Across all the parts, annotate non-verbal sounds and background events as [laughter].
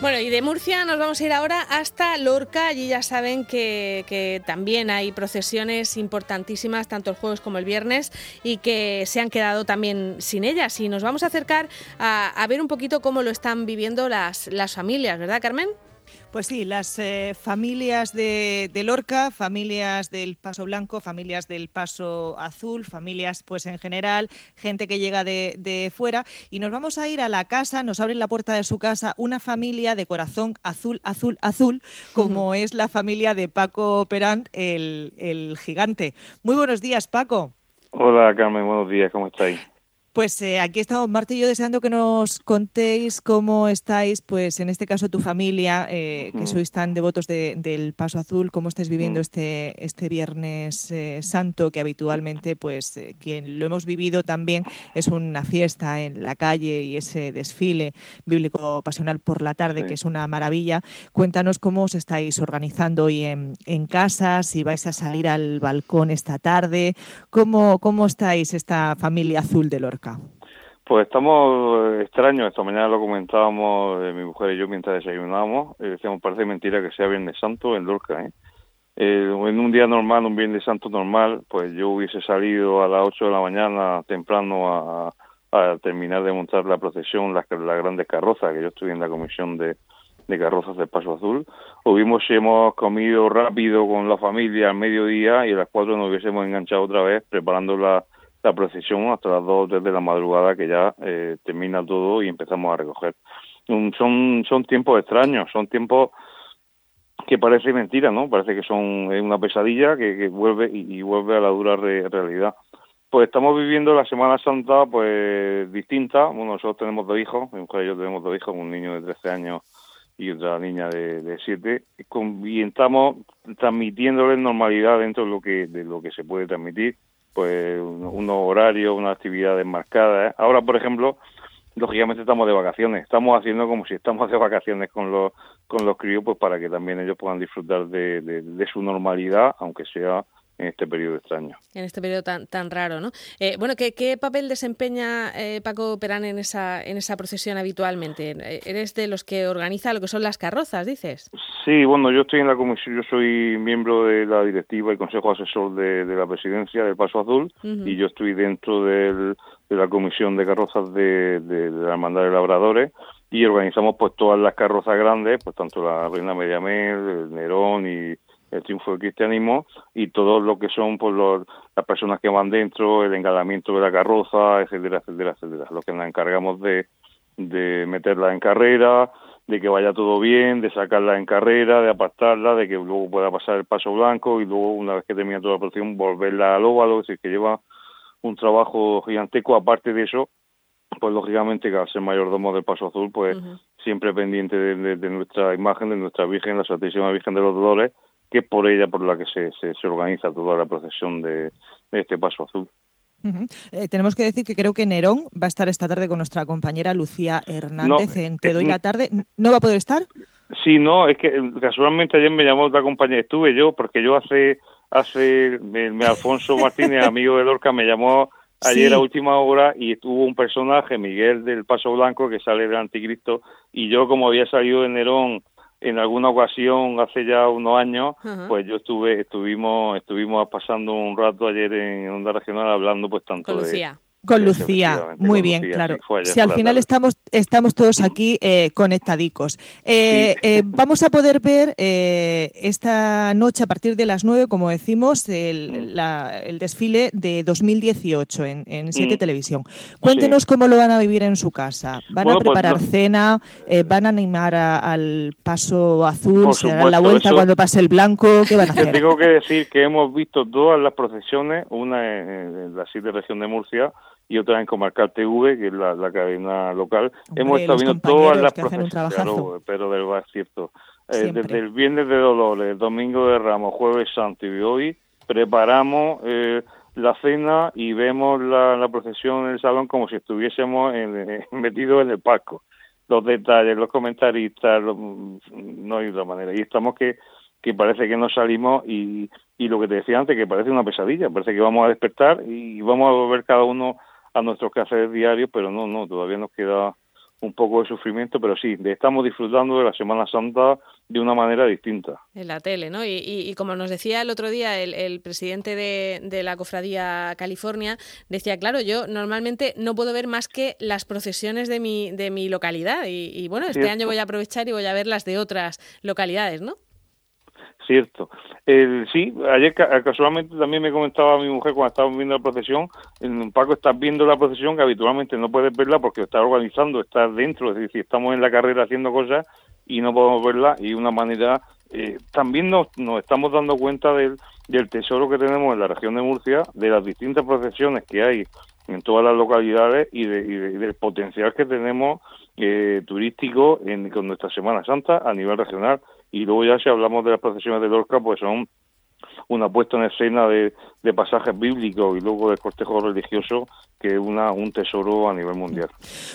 Bueno, y de Murcia nos vamos a ir ahora hasta Lorca. Allí ya saben que, que, también hay procesiones importantísimas, tanto el jueves como el viernes, y que se han quedado también sin ellas. Y nos vamos a acercar a, ver un poquito cómo lo están viviendo las, las familias, ¿verdad, Carmen? Pues sí, las eh, familias de, Lorca, familias del Paso Blanco, familias del Paso Azul, familias pues en general, gente que llega de, fuera. Y nos vamos a ir a la casa, nos abren la puerta de su casa una familia de corazón azul, azul, azul, como [laughs] es la familia de Paco Perán, el, el gigante. Muy buenos días, Paco. Hola Carmen, buenos días, ¿cómo estáis? Pues eh, aquí estamos, Marta y yo, deseando que nos contéis cómo estáis, pues en este caso tu familia, eh, que sois tan devotos del Paso Azul, cómo estáis viviendo este, este Viernes eh, Santo, que habitualmente, pues quien lo hemos vivido también, es una fiesta en la calle y ese desfile bíblico pasional por la tarde, que es una maravilla. Cuéntanos cómo os estáis organizando hoy en, en casa, si vais a salir al balcón esta tarde, cómo, cómo estáis esta familia azul de Lorca. Pues estamos extraños, esta mañana lo comentábamos eh, mi mujer y yo mientras desayunábamos, eh, decíamos, parece mentira que sea Viernes Santo en Lorca, ¿eh? en un día normal, un Viernes Santo normal, pues yo hubiese salido a las 8 de la mañana temprano a, terminar de montar la procesión, las, grandes carrozas, que yo estoy en la comisión de, de carrozas del Paso Azul. Hubimos, hemos comido rápido con la familia al mediodía y a las 4 nos hubiésemos enganchado otra vez preparando la, la procesión hasta las dos desde la madrugada que ya eh, termina todo y empezamos a recoger. son, son tiempos extraños, son tiempos que parece mentira, ¿no? Parece que son una pesadilla que, vuelve y, vuelve a la dura realidad. Pues estamos viviendo la Semana Santa pues distinta. Bueno, nosotros tenemos dos hijos, mi mujer y yo tenemos dos hijos, un niño de 13 años y otra niña de, de 7, y estamos transmitiéndole normalidad dentro de lo que de lo que se puede transmitir pues unos horarios, unas actividades marcadas. ¿eh? Ahora, por ejemplo, lógicamente estamos de vacaciones, estamos haciendo como si estamos de vacaciones con los con los críos, pues para que también ellos puedan disfrutar de, de su normalidad, aunque sea en este periodo extraño. En este periodo tan, tan raro, ¿no? Eh, bueno, ¿qué, ¿qué, papel desempeña eh, Paco Perán en esa, en esa procesión habitualmente? Eh, ¿Eres de los que organiza lo que son las carrozas, dices? Sí, bueno, yo estoy en la comisión, yo soy miembro de la directiva y consejo asesor de, la presidencia del Paso Azul y yo estoy dentro del, de la comisión de carrozas de, de, la Hermandad de Labradores y organizamos pues todas las carrozas grandes, pues tanto la Reina Mediamel, el Nerón y el triunfo del cristianismo y todo lo que son pues los, las personas que van dentro, el engalamiento de la carroza, etcétera, etcétera, etcétera. Lo que nos encargamos de, de meterla en carrera, de que vaya todo bien, de sacarla en carrera, de apartarla, de que luego pueda pasar el paso blanco y luego una vez que termina toda la producción volverla al óvalo, es decir, que lleva un trabajo giganteco. Aparte de eso, pues lógicamente que al ser mayordomo del Paso Azul, pues siempre pendiente de, de, nuestra imagen, de nuestra Virgen, la Santísima Virgen de los Dolores, que es por ella por la que se, se, organiza toda la procesión de, este Paso Azul. Eh, tenemos que decir que creo que Nerón va a estar esta tarde con nuestra compañera Lucía Hernández en Te doy la tarde. ¿No va a poder estar? Sí, no, es que eh, casualmente ayer me llamó otra compañera, estuve yo, porque yo hace, hace, me, Alfonso [laughs] Martínez, amigo de Lorca, me llamó ayer a última hora y estuvo un personaje, Miguel del Paso Blanco, que sale del Anticristo, y yo como había salido de Nerón en alguna ocasión hace ya unos años pues yo estuve estuvimos estuvimos pasando un rato ayer en onda regional hablando pues tanto de con Lucía, muy bien, claro. si al final estamos, estamos todos aquí eh, conectadicos. Eh, eh, vamos a poder ver esta noche a partir de las 9, como decimos, el, el desfile de 2018 en, en Siete mm. Televisión. Cuéntenos cómo lo van a vivir en su casa. ¿Van a pues preparar cena? ¿Van a animar al paso azul? ¿Se darán la vuelta cuando pase el blanco? ¿Qué van a [laughs] hacer? Tengo que decir que hemos visto todas las procesiones, una en la siete región de Murcia, y otra en Comarcal TV, que es la, cadena local. Hemos estado viendo todas las procesiones, pero del es cierto. Eh, desde el Viernes de Dolores, Domingo de Ramos, Jueves Santo y hoy preparamos eh, la cena y vemos la, procesión en el salón como si estuviésemos [laughs] metidos en el palco. Los detalles, los comentaristas, no hay otra manera. Y estamos que, que parece que no salimos y, y lo que te decía antes, que parece una pesadilla, parece que vamos a despertar y vamos a volver cada uno a nuestros quehaceres diarios, pero no, no, todavía nos queda un poco de sufrimiento, pero sí, estamos disfrutando de la Semana Santa de una manera distinta. En la tele, ¿no? Y, como nos decía el otro día el, presidente de, la Cofradía California, decía, claro, yo normalmente no puedo ver más que las procesiones de mi, de mi localidad y, bueno, este año voy a aprovechar y voy a ver las de otras localidades, ¿no? Cierto. sí, ayer casualmente también me comentaba mi mujer cuando estábamos viendo la procesión, Paco estás viendo la procesión que habitualmente no puedes verla porque está organizando, estás dentro, es decir, estamos en la carrera haciendo cosas y no podemos verla y una manera eh, también nos, nos estamos dando cuenta del, del tesoro que tenemos en la región de Murcia, de las distintas procesiones que hay en todas las localidades y, de, del potencial que tenemos eh, turístico en, con nuestra Semana Santa a nivel regional. Y luego ya si hablamos de las procesiones de Lorca, pues son una puesta en escena de, pasajes bíblicos y luego de cortejo religioso que una, un tesoro a nivel mundial.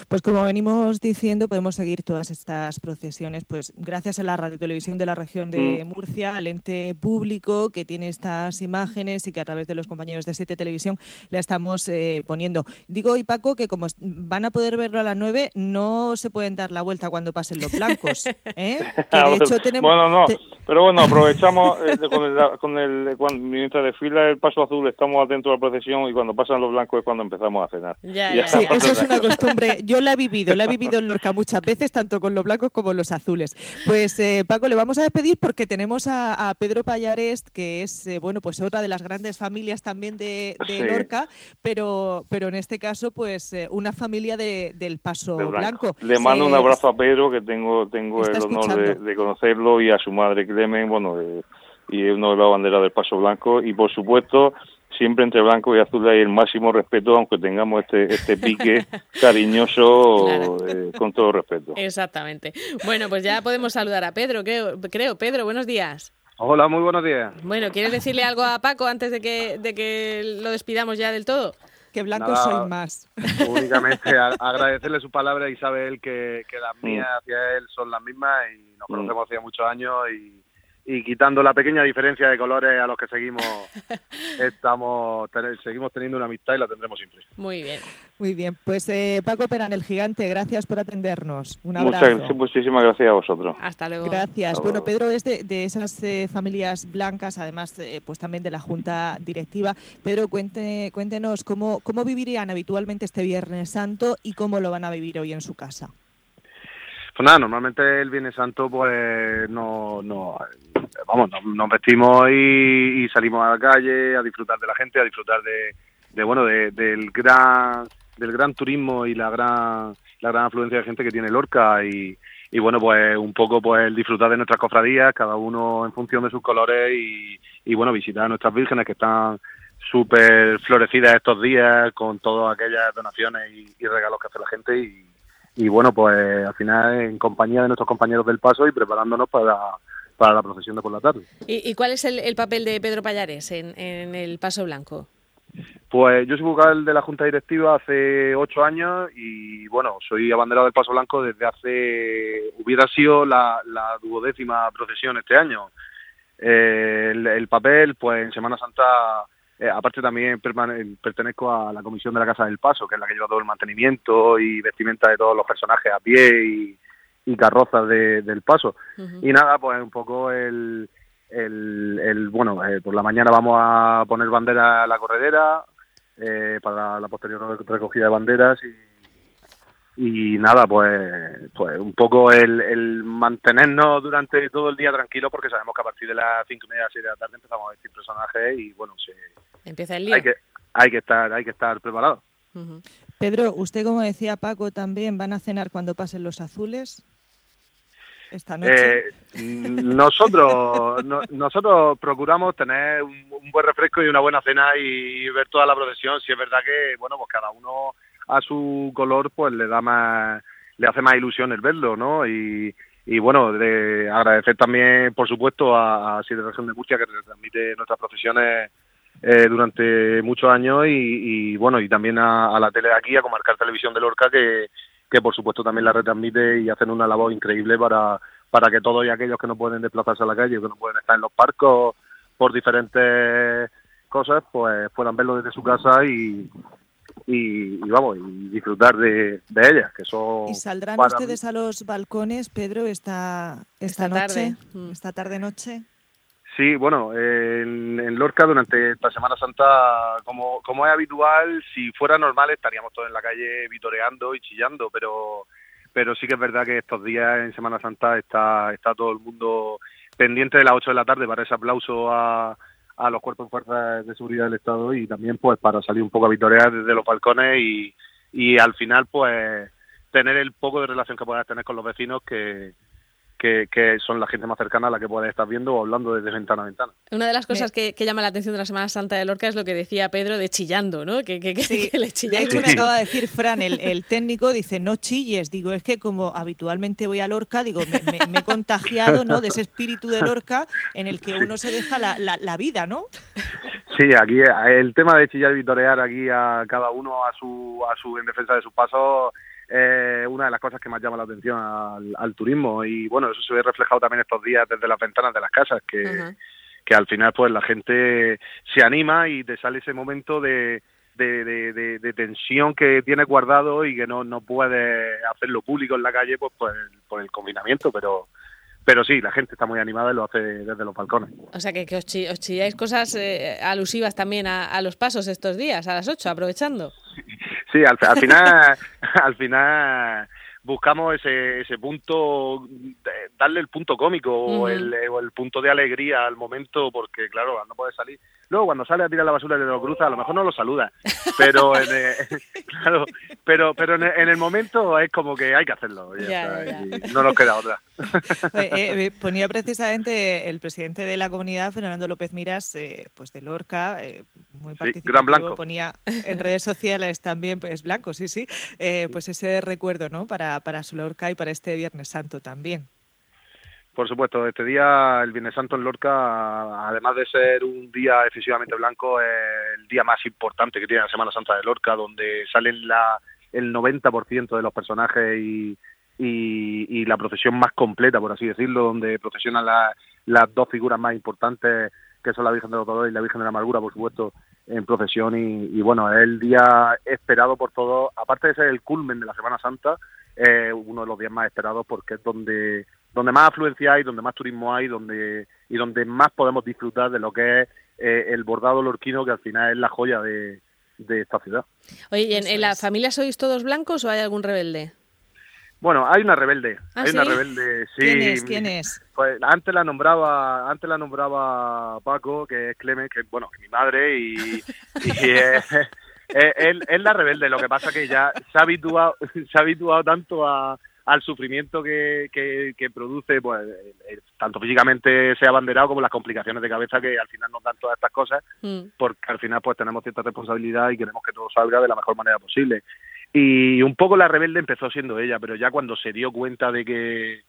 Pues como venimos diciendo, podemos seguir todas estas procesiones pues gracias a la radio televisión de la región de mm. Murcia, al ente público que tiene estas imágenes y que a través de los compañeros de Siete Televisión la estamos eh, poniendo. Digo, y Paco, que como van a poder verlo a las 9, no se pueden dar la vuelta cuando pasen los blancos. ¿eh? [laughs] de hecho tenemos... Bueno, no, pero bueno, aprovechamos eh, con el, con el cuando, mientras desfila el paso azul estamos atentos a la procesión y cuando pasan los blancos es cuando empezamos a cenar. Sí, eso es una costumbre. Yo la he vivido, la he vivido en Lorca muchas veces, tanto con los blancos como los azules. Pues eh, Paco, le vamos a despedir porque tenemos a, Pedro Payares, que es eh, bueno pues otra de las grandes familias también de, Lorca, pero, pero en este caso pues eh, una familia del paso blanco. Le mando un abrazo a Pedro, que tengo, tengo el honor de, conocerlo, y a su madre Clemen, bueno, y uno de la bandera del Paso Blanco y por supuesto siempre entre blanco y azul hay el máximo respeto aunque tengamos este este pique [laughs] cariñoso eh, con todo respeto. Exactamente. Bueno, pues ya podemos saludar a Pedro, creo. creo. Pedro, buenos días. Hola, muy buenos días. Bueno, ¿quieres decirle algo a Paco antes de que, de que lo despidamos ya del todo? Que blanco soy más. [laughs] Únicamente agradecerle su palabra y sabe él que, que las mías hacia él son las mismas y nos conocemos hace muchos años y y quitando la pequeña diferencia de colores a los que seguimos [laughs] estamos seguimos teniendo una amistad y la tendremos siempre. Muy bien. Muy bien, pues eh, Paco Peran, el gigante, gracias por atendernos. Un abrazo. Muchas, muchísimas gracias a vosotros. Hasta luego. Gracias. Bueno, Pedro es de, esas eh, familias blancas, además eh, pues también de la Junta Directiva. Pedro, cuente, cuéntenos cómo, cómo vivirían habitualmente este Viernes Santo y cómo lo van a vivir hoy en su casa. Pues nada, normalmente el Viernes Santo pues no, no vamos, nos, vestimos y, salimos a la calle a disfrutar de la gente, a disfrutar de, bueno, del gran del gran turismo y la gran la gran afluencia de gente que tiene Lorca y, y bueno, pues un poco pues disfrutar de nuestras cofradías, cada uno en función de sus colores y, y bueno, visitar a nuestras vírgenes que están súper florecidas estos días con todas aquellas donaciones y regalos que hace la gente y, y bueno, pues al final en compañía de nuestros compañeros del paso y preparándonos para, para la procesión de por la tarde. ¿Y, cuál es el, papel de Pedro Payares en, el Paso Blanco? Pues yo soy vocal de la Junta Directiva hace ocho años y bueno, soy abanderado del Paso Blanco desde hace, hubiera sido la, duodécima procesión este año. Eh, el, papel, pues en Semana Santa eh, aparte también pertenezco a la comisión de la Casa del Paso, que es la que lleva todo el mantenimiento y vestimenta de todos los personajes a pie y, carrozas del Paso. Y nada, pues un poco el, el, bueno, eh, por la mañana vamos a poner bandera a la corredera eh, para la posterior recogida de banderas y y nada, pues, pues un poco el, mantenernos durante todo el día tranquilos porque sabemos que a partir de las cinco y media, seis de la tarde empezamos a vestir personajes y bueno, se, empieza el día. Hay que, hay que estar, hay que estar preparado. Pedro, usted como decía Paco también, ¿van a cenar cuando pasen los azules? Eh, nosotros, nosotros procuramos tener un, un, buen refresco y una buena cena y ver toda la procesión. Si es verdad que, bueno, pues cada uno a su color pues le da más le hace más ilusión el verlo no y, y bueno de agradecer también por supuesto a, a Siete Región de Murcia que transmite nuestras profesiones eh, durante muchos años y, bueno y también a, la tele de aquí a Comarcar Televisión de Lorca que, que por supuesto también la retransmite y hacen una labor increíble para para que todos y aquellos que no pueden desplazarse a la calle que no pueden estar en los parcos por diferentes cosas pues puedan verlo desde su casa y, y, vamos, y disfrutar de, de ellas, que son... ¿Y saldrán ustedes a los balcones, Pedro, esta, esta, noche? Tarde. Mm. ¿Esta tarde-noche? Sí, bueno, en, Lorca durante esta Semana Santa, como, como es habitual, si fuera normal estaríamos todos en la calle vitoreando y chillando, pero pero sí que es verdad que estos días en Semana Santa está, está todo el mundo pendiente de las 8 de la tarde para ese aplauso a, a los cuerpos y fuerzas de seguridad del Estado y también pues para salir un poco a vitorear desde los balcones y, y al final pues tener el poco de relación que puedas tener con los vecinos que, que, son la gente más cercana a la que puedes estar viendo o hablando desde ventana a ventana. Una de las cosas que, llama la atención de la Semana Santa de Lorca es lo que decía Pedro de chillando, ¿no? Que, que, [laughs] le chilla. De hecho, me acaba de decir Fran, el, técnico, dice, no chilles. Digo, es que como habitualmente voy a Lorca, digo, me, he contagiado, ¿no? De ese espíritu de Lorca en el que uno se deja la, la, vida, ¿no? Sí, aquí el tema de chillar y vitorear aquí a cada uno a su, a su en defensa de sus pasos eh, una de las cosas que más llama la atención al, turismo y bueno, eso se ve reflejado también estos días desde las ventanas de las casas, que, que al final pues la gente se anima y te sale ese momento de, de, de, tensión que tiene guardado y que no, no puede hacerlo público en la calle pues por el, por el confinamiento, pero pero sí, la gente está muy animada y lo hace desde los balcones. O sea, que, que os, chilláis cosas eh, alusivas también a, los pasos estos días, a las 8, aprovechando. Sí, al, final, [laughs] al final buscamos ese, ese punto, darle el punto cómico o, el, o, el, punto de alegría al momento, porque claro, no puede salir. Luego, cuando sale a tirar la basura y lo cruza, a lo mejor no lo saluda, pero en [laughs] claro, pero pero en el, momento es como que hay que hacerlo, no nos queda otra. [laughs] Eh, eh, ponía precisamente el presidente de la comunidad, Fernando López Miras, eh, pues de Lorca, muy participativo, gran blanco. ponía en redes sociales también, pues blanco, sí, sí, pues ese recuerdo, ¿no? Para, para su Lorca y para este Viernes Santo también. Por supuesto, este día, el Viernes Santo en Lorca, además de ser un día excesivamente blanco, es el día más importante que tiene la Semana Santa de Lorca, donde salen la, el 90% de los personajes y, y, la procesión más completa, por así decirlo, donde procesionan las dos figuras más importantes, que son la Virgen de los Dolores y la Virgen de la Amargura, por supuesto, en procesión. Y, bueno, es el día esperado por todos, aparte de ser el culmen de la Semana Santa, es uno de los días más esperados porque es donde donde más afluencia hay, donde más turismo hay, donde y donde más podemos disfrutar de lo que es eh, el bordado lorquino, que al final es la joya de, esta ciudad. Oye, ¿y en, la familia sois todos blancos o hay algún rebelde? Bueno, hay una rebelde, ¿Ah, hay una rebelde, sí. ¿Quién es? ¿Quién es? Pues antes la nombraba, antes la nombraba Paco, que es Clemen, que bueno, mi madre y, [laughs] y es, es, la rebelde. Lo que pasa que ya se ha habituado, se ha habituado tanto a, al sufrimiento que, que, produce, pues eh, tanto físicamente sea abanderado como las complicaciones de cabeza que al final nos dan todas estas cosas, mm. porque al final pues tenemos cierta responsabilidad y queremos que todo salga de la mejor manera posible. Y un poco la rebelde empezó siendo ella, pero ya cuando se dio cuenta de que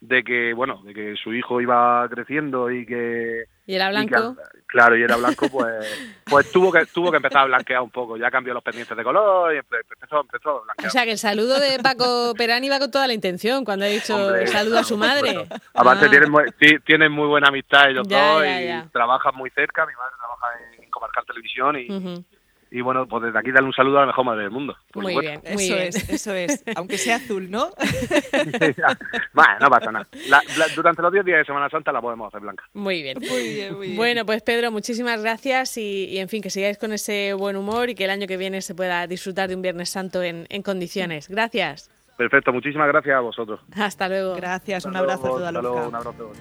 de que bueno de que su hijo iba creciendo y que y era blanco claro y era blanco pues [laughs] pues tuvo que tuvo que empezar a blanquear un poco. Ya cambió los pendientes de color y empezó, empezó a blanquear. O sea que el saludo de Paco [laughs] Perani va con toda la intención cuando ha dicho saludo a su madre. aparte ah. tienen muy, tienen muy buena amistad ellos dos y trabajan muy cerca. Mi madre trabaja en Comarcal Televisión y y bueno, pues desde aquí darle un saludo a la mejor madre del mundo. muy bien, eso es, eso es. Aunque sea azul, ¿no? [laughs] bueno, no pasa nada. durante los 10 días de Semana Santa la podemos hacer blanca. Muy bien. Muy bien, muy bien. Bueno, pues Pedro, muchísimas gracias y, en fin, que sigáis con ese buen humor y que el año que viene se pueda disfrutar de un Viernes Santo en, condiciones. Gracias. Perfecto, muchísimas gracias a vosotros. Hasta luego. Gracias, un abrazo a toda la Un abrazo.